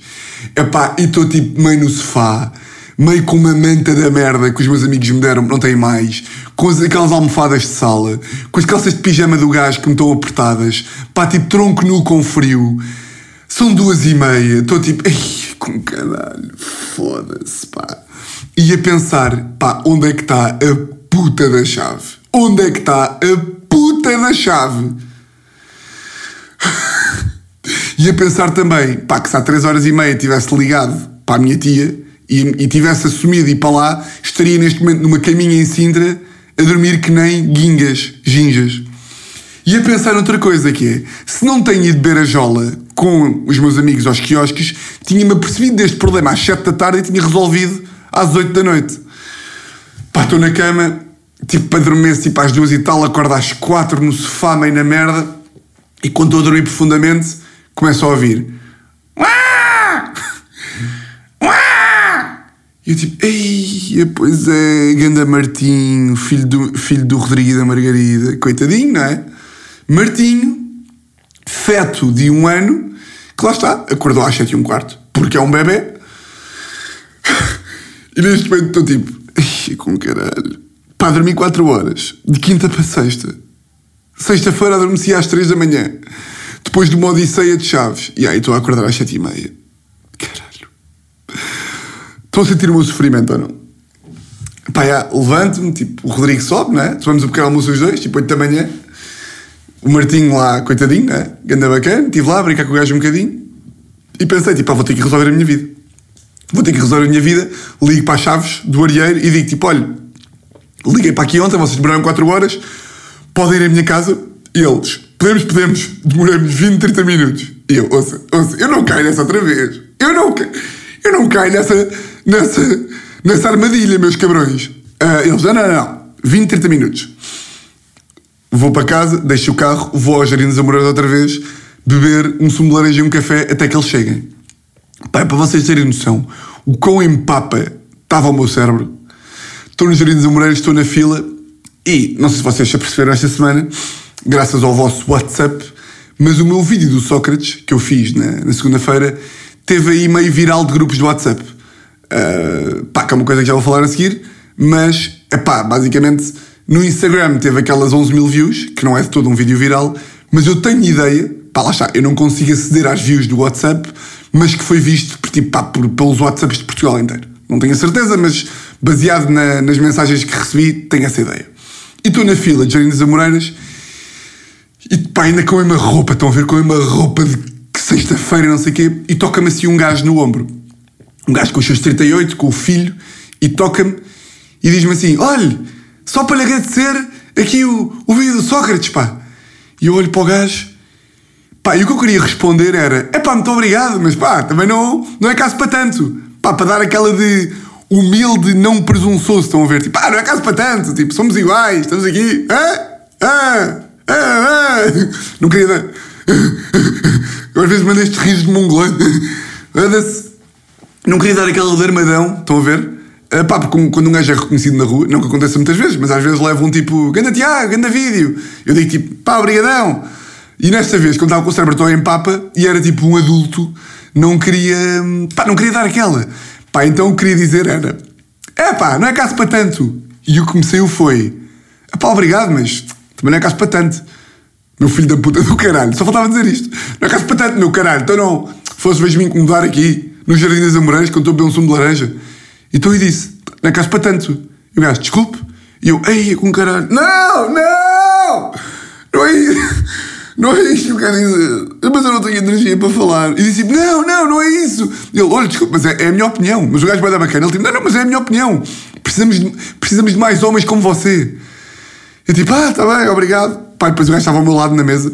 Epá, e estou tipo meio no sofá, meio com uma manta da merda que os meus amigos me deram, não têm mais, com as, aquelas almofadas de sala, com as calças de pijama do gajo que me estão apertadas, pá, tipo tronco nu com frio. São duas e meia, estou tipo, ai, com caralho, foda-se, pá. E a pensar, pá, onde é que está a puta da chave? Onde é que está a puta da chave? E a pensar também, pá, que se há 3 horas e meia tivesse ligado para a minha tia e, e tivesse assumido ir para lá, estaria neste momento numa caminha em Sintra a dormir que nem guingas, gingas. E a pensar noutra coisa que é, se não tenho ido beber a jola com os meus amigos aos quiosques, tinha-me apercebido deste problema às 7 da tarde e tinha resolvido às 8 da noite. Pá, estou na cama, tipo dormir tipo às 2 e tal, acordo às 4 no sofá, meio na merda, e quando estou a dormir profundamente, começo a ouvir. E eu tipo, ei, pois é, Ganda Martinho, filho do, filho do Rodrigo e da Margarida, coitadinho, não é? Martinho, feto de um ano, que lá está, acordou às sete e um quarto, porque é um bebê. E neste momento estou tipo, ai, com caralho. Pá, dormi quatro horas, de quinta para sexta. Sexta-feira adormeci às três da manhã depois de uma odisseia de chaves. E aí estou a acordar às sete e meia. Caralho. Estou a sentir o meu sofrimento ou não? Pá, já, levanto-me, tipo, o Rodrigo sobe, não é? Tomamos o pequeno almoço os dois, tipo, oito da manhã. O Martinho lá, coitadinho, não é? Ganda bacana, estive lá a brincar com o gajo um bocadinho. E pensei, tipo, vou ter que resolver a minha vida. Vou ter que resolver a minha vida. Ligo para as chaves do areeiro e digo, tipo, olha, liguei para aqui ontem, vocês demoraram 4 horas, podem ir à minha casa. E eles, podemos, podemos, demoramos 20, 30 minutos. E eu, ouça, ouça, eu não caio nessa outra vez. Eu não, eu não caio nessa, nessa, nessa armadilha, meus cabrões. Uh, eles, não, não, não, 20, 30 minutos. Vou para casa, deixo o carro, vou aos Jardins Amorosos outra vez, beber um sumo de laranja e um café até que eles cheguem. Pai, para vocês terem noção, o quão empapa estava o meu cérebro. Estou nos Jardins Amoreiros, estou na fila e, não sei se vocês já perceberam esta semana, graças ao vosso WhatsApp, mas o meu vídeo do Sócrates, que eu fiz na, na segunda-feira, teve aí meio viral de grupos de WhatsApp. Uh, pá, que é uma coisa que já vou falar a seguir, mas, é pá, basicamente, no Instagram teve aquelas 11 mil views, que não é de todo um vídeo viral, mas eu tenho ideia, pá, lá está, eu não consigo aceder às views do WhatsApp, mas que foi visto por, tipo, pá, por, pelos WhatsApps de Portugal inteiro. Não tenho a certeza, mas baseado na, nas mensagens que recebi, tenho essa ideia. E estou na fila de Jardins Amoreiras e pá, ainda com a mesma roupa, estão a ver com a mesma roupa de sexta-feira, não sei o quê, e toca-me assim um gajo no ombro. Um gajo com os seus 38, com o filho, e toca-me e diz-me assim: Olha, só para lhe agradecer aqui o, o vídeo do Sócrates, pá. E eu olho para o gajo, pá, e o que eu queria responder era: É pá, muito obrigado, mas pá, também não, não é caso para tanto. Pá, para dar aquela de humilde, não presunçoso, estão a ver? Tipo, ah, não é caso para tanto, tipo, somos iguais, estamos aqui, ah, ah. Ah, ah, não queria dar. Eu às vezes mando estes risos de mongolão. Não queria dar aquele alarmadão, estão a ver? Ah, pá, porque quando um gajo é reconhecido na rua, não que aconteça muitas vezes, mas às vezes leva um tipo, ganda Tiago, ganda vídeo. Eu digo tipo, pá, obrigadão. E nesta vez, quando estava com o cérebro em papa, e era tipo um adulto, não queria, pá, não queria dar aquela. Pá, então queria dizer era, é pá, não é caso para tanto. E o que me saiu foi, é pá, obrigado, mas também não é caso para tanto. Meu filho da puta do caralho, só faltava dizer isto. Não é caso para tanto, meu caralho. Então não, fosse vejo-me incomodar aqui, no Jardim das Amoreiras, quando estou a um sumo de laranja. Então eu disse, não é caso para tanto. E o gajo, desculpe. E eu, ei, com caralho. Não, não! Não é isso. Não é isto que eu quero dizer. Mas eu não tenho energia para falar. E disse, não, não, não é isso. E ele, olha, desculpa, mas é, é a minha opinião. Mas o gajo vai dar bacana. Ele tipo, não, não, mas é a minha opinião. Precisamos de, precisamos de mais homens como você. Eu tipo, ah, está bem, obrigado. Pá, depois o gajo estava ao meu lado na mesa.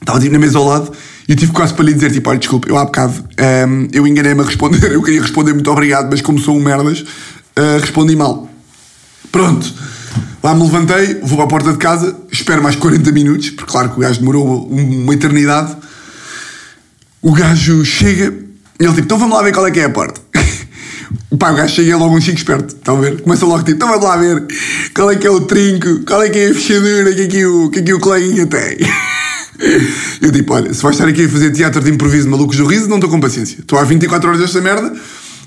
Estava tipo na mesa ao lado. E eu tive quase para lhe dizer, tipo, olha, desculpa, eu há bocado, um, eu enganei-me a responder. Eu queria responder muito obrigado, mas como sou um merdas, uh, respondi mal. Pronto. Lá me levantei, vou para a porta de casa, espero mais 40 minutos, porque claro que o gajo demorou uma eternidade. O gajo chega, e ele tipo, então vamos lá ver qual é que é a porta. Pá, o gajo chega logo um chico esperto, estão a ver? Começa logo tipo, então vamos lá ver qual é que é o trinco, qual é que é a fechadura que aqui o, que aqui o coleguinha tem. Eu tipo, olha, se vais estar aqui a fazer teatro de improviso malucos do riso, não estou com paciência. Estou há 24 horas desta merda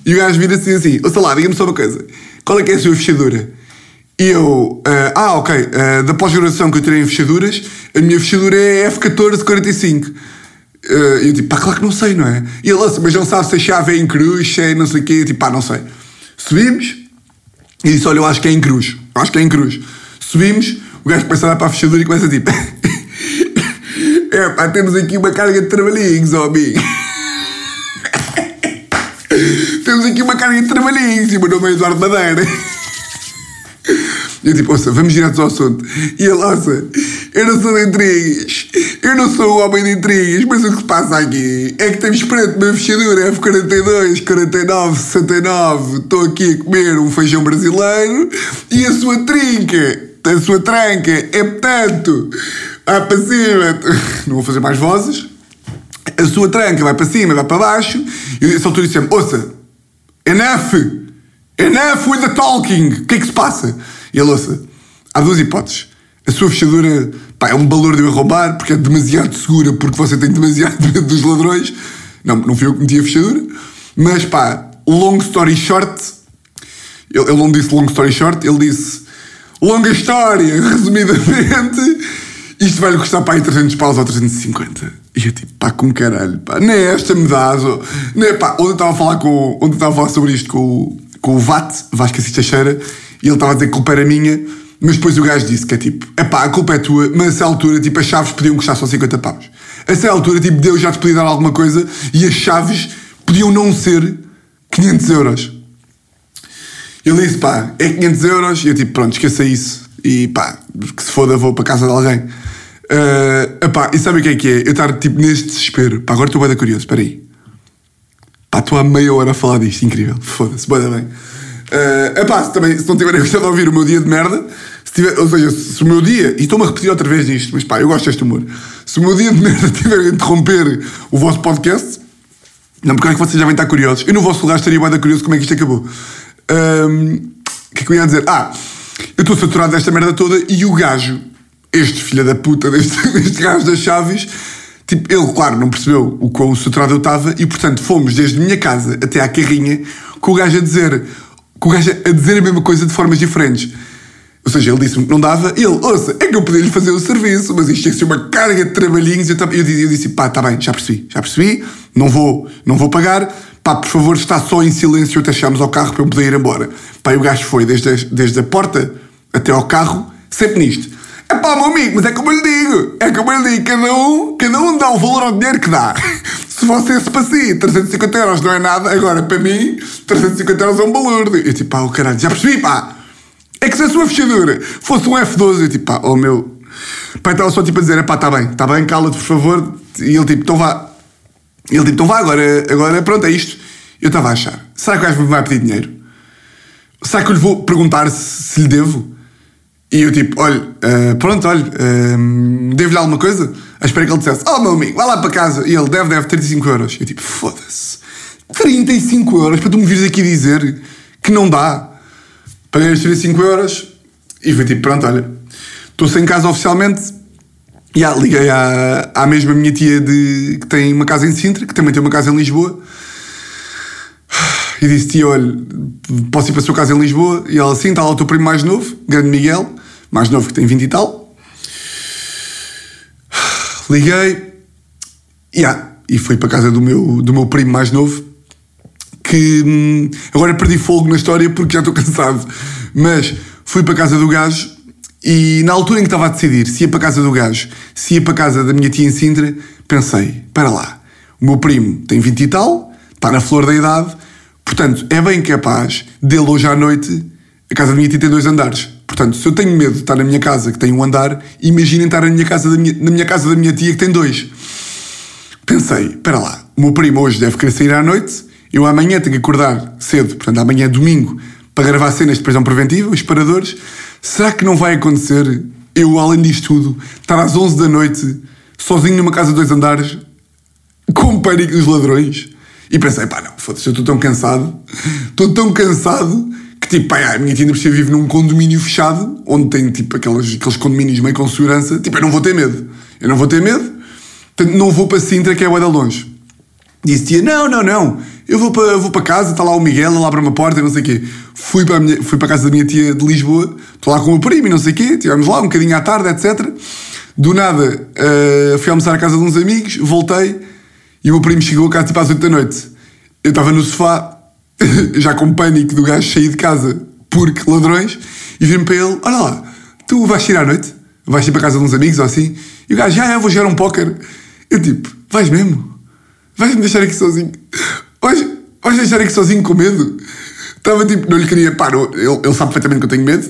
e o gajo vira assim assim, ouça lá, diga-me só uma coisa, qual é que é a sua fechadura? Eu, uh, ah, ok, uh, da pós-graduação que eu tirei em fechaduras, a minha fechadura é F1445. Uh, eu tipo, pá, claro que não sei, não é? E ele, mas não sabe se a chave é em cruz, se é não sei o quê. Eu tipo, pá, não sei. Subimos e disse, olha, eu acho que é em cruz. Eu acho que é em cruz. Subimos, o gajo começa a dar para a fechadura e começa tipo, é pá, temos aqui uma carga de trabalhinhos, ó amigo. temos aqui uma carga de trabalhinhos e o meu nome é Eduardo Madeira. Eu tipo, ouça, vamos direto ao assunto. E ele, ouça, eu não sou de intrigas, eu não sou o homem de intrigas, mas o que se passa aqui é que temos preto uma fechadura F42, 49, 69, estou aqui a comer um feijão brasileiro e a sua trinca, a sua tranca é portanto, vai para cima, não vou fazer mais vozes, a sua tranca vai para cima, vai para baixo, e eu nessa altura disse ouça, enough, enough with the talking, o que é que se passa? E ele ouça, há duas hipóteses. A sua fechadura pá, é um valor de eu roubar porque é demasiado segura, porque você tem demasiado medo dos ladrões. Não, não fui eu que meti a fechadura. Mas pá, long story short, ele, ele não disse long story short, ele disse longa história, resumidamente, isto vai-lhe custar pá, aí 300 paus ou 350. E eu tipo, pá, com caralho, pá, nem esta me dá, nem, pá, onde estava a falar, com, onde eu estava a falar sobre isto com, com o VAT, Vasco Assis Teixeira, e ele estava a dizer que a culpa era minha, mas depois o gajo disse que é tipo, é pá, a culpa é tua, mas a essa altura, tipo, as chaves podiam custar só 50 paus. A essa altura, tipo, Deus já te podia dar alguma coisa e as chaves podiam não ser 500 euros. Ele disse, pá, é 500 euros, e eu tipo, pronto, esqueça isso, e pá, que se foda, vou para casa de alguém. Uh, epá, e sabe o que é que é? Eu estar tipo neste desespero, pá, agora estou bem curioso, espera aí. Pá, estou há meia hora a falar disto, incrível, foda-se, bem. Uh, epá, se, também, se não tiverem gostado de ouvir o meu dia de merda, se tiver, ou seja, se o meu dia, e estou-me a repetir outra vez nisto, mas pá, eu gosto deste humor. Se o meu dia de merda tiver a interromper o vosso podcast, não, porque acho que vocês já devem estar curiosos. Eu no vosso lugar estaria bem curioso como é que isto acabou. O que é que eu ia dizer? Ah, eu estou saturado desta merda toda e o gajo, este filho da puta deste, deste gajo das chaves, tipo, ele, claro, não percebeu o quão saturado eu estava e, portanto, fomos desde a minha casa até à carrinha com o gajo a dizer, com o gajo a dizer a mesma coisa de formas diferentes. Ou seja, ele disse-me que não dava, ele, ouça, é que eu podia lhe fazer o serviço, mas isto que ser uma carga de trabalhinhos. Eu, eu, eu disse, pá, tá bem, já percebi, já percebi, não vou, não vou pagar, pá, por favor, está só em silêncio até chegarmos ao carro para eu poder ir embora. Pá, e o gajo foi desde, a- desde a porta até ao carro, sempre nisto. É pá, meu amigo, mas é como eu lhe digo, é como eu lhe digo, cada um, cada um dá o valor ao dinheiro que dá. Se você se para si, 350 euros não é nada, agora para mim, 350 euros é um balúrdio. Eu tipo, pá, o caralho, já percebi, pá. É que se a sua fechadura fosse um F12, eu tipo, pá, oh meu. Pá, estava só tipo a dizer, pá, está bem, está bem, cala-te, por favor. E ele tipo, então vá. E ele tipo, então vá, agora, agora pronto, é isto. Eu estava a achar, será que o gajo me vai pedir dinheiro? Será que eu lhe vou perguntar se, se lhe devo? E eu tipo, olha, uh, pronto, olha, uh, devo-lhe alguma coisa? À espera que ele dissesse, oh meu amigo, vai lá para casa. E ele deve, deve 35 euros. Eu tipo, foda-se, 35 euros para tu me vires aqui dizer que não dá. Paguei os 35 euros e foi tipo, pronto, olha, estou sem casa oficialmente. E yeah, liguei à, à mesma minha tia de, que tem uma casa em Sintra, que também tem uma casa em Lisboa. E disse, tia, olha, posso ir para a sua casa em Lisboa? E ela, sim, está lá o teu primo mais novo, grande Miguel, mais novo que tem 20 e tal. Liguei, yeah, e fui para a casa do meu, do meu primo mais novo, que hum, agora perdi fogo na história porque já estou cansado. Mas fui para a casa do gajo e na altura em que estava a decidir se ia para a casa do gajo, se ia para a casa da minha tia em Sintra, pensei: para lá, o meu primo tem 20 e tal, está na flor da idade, portanto é bem capaz dele hoje à noite. A casa da minha tia tem dois andares. Portanto, se eu tenho medo de estar na minha casa que tem um andar, imaginem estar na minha casa da minha, na minha casa da minha tia que tem dois. Pensei, para lá, o meu primo hoje deve querer sair à noite, eu amanhã tenho que acordar cedo, portanto amanhã é domingo, para gravar cenas de prisão preventiva, os paradores. Será que não vai acontecer eu, além disto tudo, estar às 11 da noite, sozinho numa casa de dois andares, com pânico dos ladrões? E pensei, pá, não, foda-se, eu estou tão cansado, estou tão cansado que tipo, pá, a minha tia ainda vive num condomínio fechado, onde tem tipo aqueles, aqueles condomínios meio com segurança, tipo, eu não vou ter medo, eu não vou ter medo, portanto não vou para Sintra, que é o da longe. Disse tia, não, não, não, eu vou para, vou para casa, está lá o Miguel, ele abre uma porta não sei o quê. Fui para, minha, fui para a casa da minha tia de Lisboa, estou lá com o meu primo e não sei o quê, estivemos lá um bocadinho à tarde, etc. Do nada, uh, fui almoçar à casa de uns amigos, voltei e o meu primo chegou casa tipo às 8 da noite. Eu estava no sofá, já com pânico do gajo sair de casa porque ladrões, e vi-me para ele: Olha lá, tu vais sair à noite? Vais ir para casa de uns amigos ou assim? E o gajo: Já, já, vou jogar um póquer. Eu tipo: Vais mesmo? Vais-me deixar aqui sozinho? Vais, vais deixar aqui sozinho com medo? Estava tipo, não lhe queria, pá, não, ele, ele sabe perfeitamente que eu tenho medo,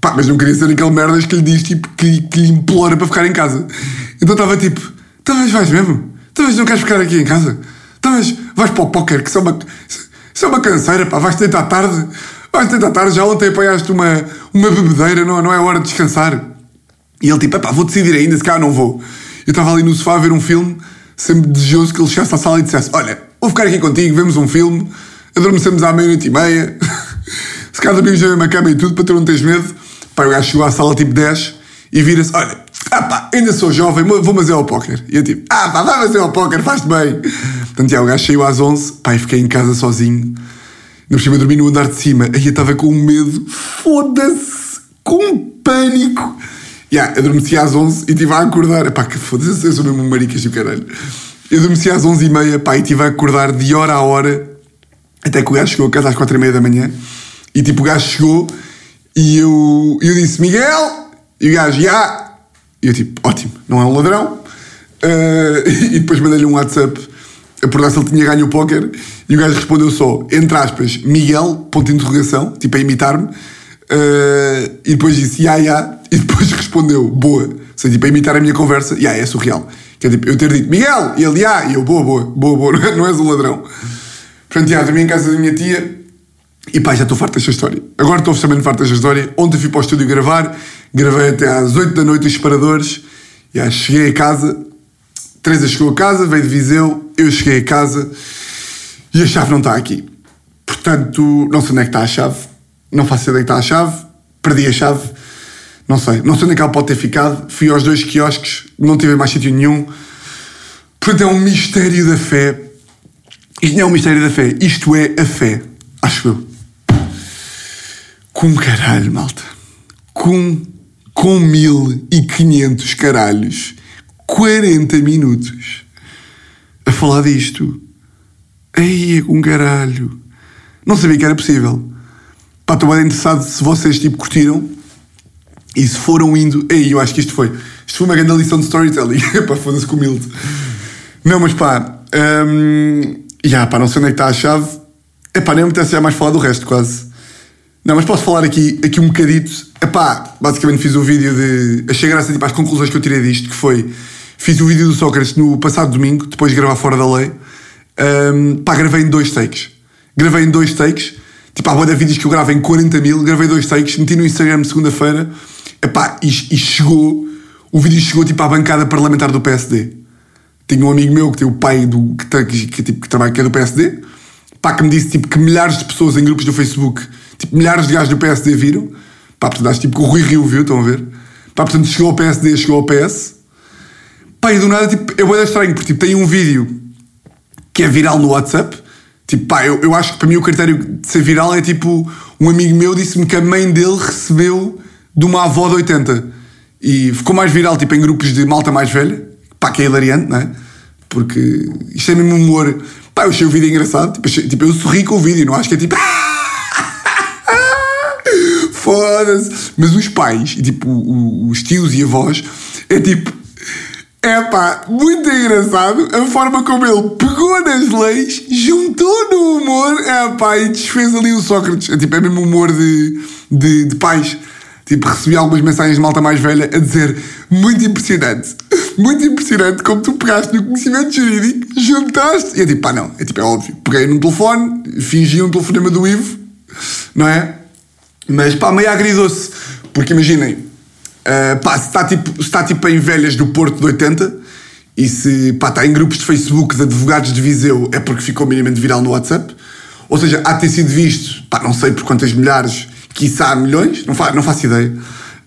pá, mas não queria ser aquele merdas que lhe diz, tipo, que, que lhe implora para ficar em casa. Então estava tipo, talvez vais mesmo? Talvez não queres ficar aqui em casa? Talvez vais para o póquer, que isso é uma, isso é uma canseira, pá, vais tentar tarde, vais tentar tarde, já ontem apanhaste uma, uma bebedeira, não, não é hora de descansar. E ele tipo, pá, vou decidir ainda, se cá não vou. Eu estava ali no sofá a ver um filme, sempre desejoso que ele chegasse à sala e dissesse, olha, vou ficar aqui contigo, vemos um filme, adormecemos à meia-noite e meia, se calhar dormimos na mesma cama e tudo, para tu não teres medo. Pá, o gajo chegou à sala tipo 10 e vira-se, olha, ah pá, ainda sou jovem, vou fazer ao póquer. E eu tipo, ah pá, vai fazer ao póquer, faz-te bem. Portanto, já, o gajo saiu às 11, pá, e fiquei em casa sozinho. Não cima dormi no andar de cima. Aí eu estava com medo, foda-se, com pânico. Yeah, adormeci às 11 e estive a acordar. Pá, que foda-se, eu sou mesmo um maricas e o caralho. Eu adormeci às 11 e meia, pá, e estive a acordar de hora a hora, até que o gajo chegou a casa às 4 e meia da manhã. E tipo, o gajo chegou e eu, eu disse, Miguel! E o gajo, já! E eu tipo, ótimo, não é um ladrão. Uh, e depois mandei-lhe um WhatsApp a perguntar se ele tinha ganho o póquer e o gajo respondeu só, entre aspas, Miguel, ponto de interrogação, tipo a imitar-me. Uh, e depois disse, ya, ya. E depois respondeu, boa. Ou seja, tipo, a imitar a minha conversa, ya, é surreal. Que é tipo, eu ter dito, Miguel! E ele, ya, e eu, boa, boa, boa, boa, não, és um ladrão. Portanto, ya, dormi em casa da minha tia e pá, já estou farto desta história. Agora estou oficialmente farto desta história. Ontem fui para o estúdio gravar, gravei até às 8 da noite os separadores, já cheguei a casa, Teresa chegou a casa, veio de Viseu, eu cheguei a casa e a chave não está aqui. Portanto, não sei onde é que está a chave, não faço ideia que está a chave, perdi a chave, não sei, não sei onde é que ela pode ter ficado. Fui aos dois quiosques, não tive mais sítio nenhum. Portanto, é um mistério da fé. Isto não é um mistério da fé, isto é a fé, acho eu. Com caralho, malta. Com, com 1500 caralhos. 40 minutos a falar disto. Aí, com caralho. Não sabia que era possível. Pá, estou bem interessado se vocês tipo curtiram e se foram indo. Aí, eu acho que isto foi. Isto foi uma grande lição de storytelling. pá, foda-se com humilde. Não, mas pá. Um, já, pá, não sei onde é que está a chave. É pá, nem me já mais falar do resto, quase. Não, mas posso falar aqui, aqui um bocadito. Epá, basicamente fiz o um vídeo de. Achei graça tipo, às conclusões que eu tirei disto, que foi. Fiz o vídeo do Sócrates no passado domingo, depois de gravar fora da lei. Um, pá, gravei em dois takes. Gravei em dois takes. Tipo, há boa vídeos que eu gravo em 40 mil, gravei dois takes, meti no Instagram segunda-feira Epá, e, e chegou, o vídeo chegou tipo à bancada parlamentar do PSD. Tinha um amigo meu que tem o pai do, que, que, que, tipo, que trabalha que é do PSD, pá, que me disse tipo, que milhares de pessoas em grupos do Facebook, tipo, milhares de gajos do PSD viram. Pá, portanto, acho tipo que o Rui Rio viu, estão a ver? Pá, portanto, chegou ao PSD, chegou ao PS. Pá, e do nada, tipo, é bué estranho, porque tipo, tem um vídeo que é viral no WhatsApp. Tipo, pá, eu, eu acho que para mim o critério de ser viral é tipo, um amigo meu disse-me que a mãe dele recebeu de uma avó de 80. E ficou mais viral, tipo, em grupos de malta mais velha. Pá, que é hilariante, não é? Porque isto é mesmo humor. Pá, eu achei o vídeo engraçado. Tipo, tipo, eu sorri com o vídeo, não acho que é tipo. Foda-se. Mas os pais, tipo, os tios e avós, é tipo. É pá, muito engraçado a forma como ele pegou nas leis, juntou no humor, é pá, e desfez ali o Sócrates. É tipo, é mesmo humor de, de, de pais. Tipo, recebi algumas mensagens de malta mais velha a dizer muito impressionante, muito impressionante como tu pegaste no conhecimento jurídico, juntaste. E é tipo, pá, não, é tipo, é óbvio. Peguei num telefone, fingi um telefonema do Ivo, não é? Mas pá, meio agridou-se. Porque imaginem, uh, pá, se está tipo, se tipo em velhas do Porto de 80 e se pá, está em grupos de Facebook de advogados de Viseu é porque ficou minimamente viral no WhatsApp. Ou seja, há de ter sido visto, pá, não sei por quantas milhares, quiçá milhões, não, fa não faço ideia.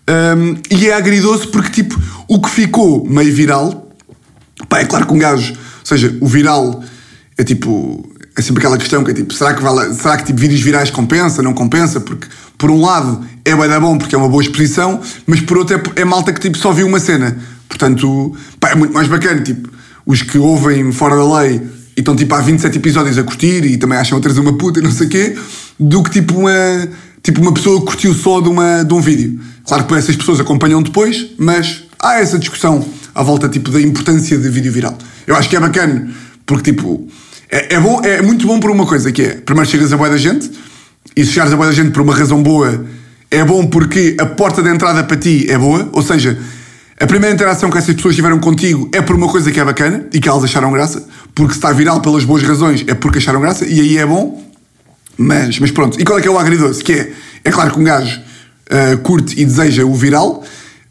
Um, e é agridoce porque tipo, o que ficou meio viral Pá, é claro que um gajo, ou seja, o viral é tipo. É sempre aquela questão que é tipo, será que, vale, será que tipo, vídeos virais compensa, não compensa? Porque, por um lado, é bem bom porque é uma boa exposição, mas por outro, é, é malta que tipo, só viu uma cena. Portanto, pá, é muito mais bacana. Tipo, os que ouvem fora da lei e estão tipo há 27 episódios a curtir e também acham trazer uma puta e não sei o quê, do que tipo uma, tipo uma pessoa que curtiu só de, uma, de um vídeo. Claro que essas pessoas acompanham depois, mas há essa discussão à volta tipo, da importância de vídeo viral. Eu acho que é bacana, porque tipo, é, é, bom, é muito bom por uma coisa que é, primeiro chegas a boa da gente, e se chegares a boa da gente por uma razão boa, é bom porque a porta de entrada para ti é boa, ou seja, a primeira interação que essas pessoas tiveram contigo é por uma coisa que é bacana e que elas acharam graça, porque se está viral pelas boas razões é porque acharam graça, e aí é bom, mas, mas pronto. E qual é que é o agridoce? Que é, é claro que um gajo uh, curte e deseja o viral,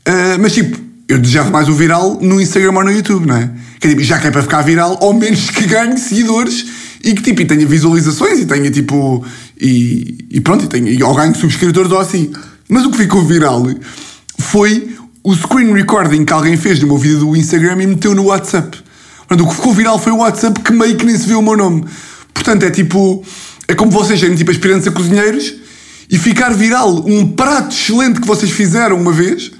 uh, mas tipo, eu desejava mais o viral no Instagram ou no YouTube, não é? Que é tipo, já que é para ficar viral, ao menos que ganhe seguidores e que tipo, e tenha visualizações e tenha tipo. E, e pronto, e tenha, ou ganhe subscritores ou assim. Mas o que ficou viral foi o screen recording que alguém fez do meu vídeo do Instagram e meteu no WhatsApp. Portanto, o que ficou viral foi o WhatsApp que meio que nem se vê o meu nome. Portanto, é tipo. É como vocês serem tipo aspirantes a cozinheiros e ficar viral um prato excelente que vocês fizeram uma vez.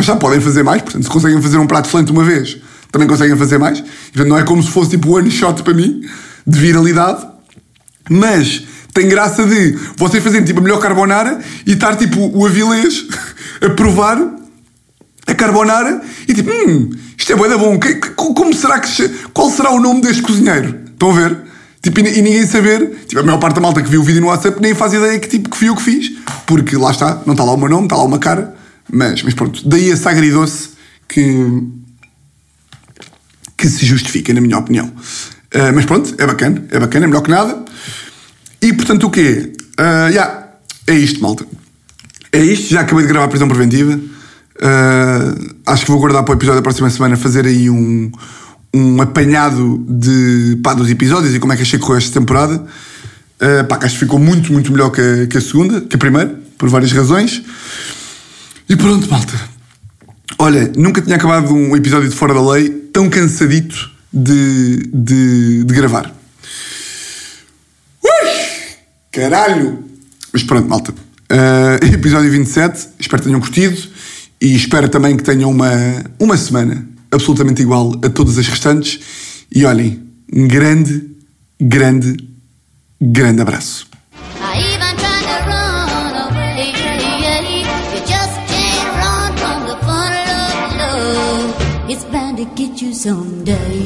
Mas já podem fazer mais, portanto, se conseguem fazer um prato excelente uma vez, também conseguem fazer mais. E, portanto, não é como se fosse tipo one shot para mim, de viralidade. Mas tem graça de vocês fazerem tipo a melhor carbonara e estar tipo o Avilés a provar a carbonara e tipo, hum, isto é da bom. Que- que- como será que qual será o nome deste cozinheiro? Estão a ver? Tipo, e, e ninguém saber, tipo, a maior parte da malta que viu o vídeo no WhatsApp nem faz ideia que tipo que fui eu que fiz, porque lá está, não está lá o meu nome, está lá uma cara, mas, mas pronto, daí esse agridoce que que se justifica, na minha opinião. Ah, mas pronto, é bacana, é bacana, é melhor que nada. E portanto o quê? Ah, yeah, é isto, malta. É isto, já acabei de gravar a prisão preventiva. Ah, acho que vou guardar para o episódio da próxima semana fazer aí um, um apanhado de, pá, dos episódios e como é que achei que correu esta temporada. Ah, pá, acho que ficou muito, muito melhor que a, que a segunda, que a primeira, por várias razões. E pronto, malta. Olha, nunca tinha acabado um episódio de Fora da Lei tão cansadito de, de, de gravar. Ui! Caralho! Mas pronto, malta. Uh, episódio 27. Espero que tenham curtido. E espero também que tenham uma, uma semana absolutamente igual a todas as restantes. E olhem, um grande, grande, grande abraço. Someday.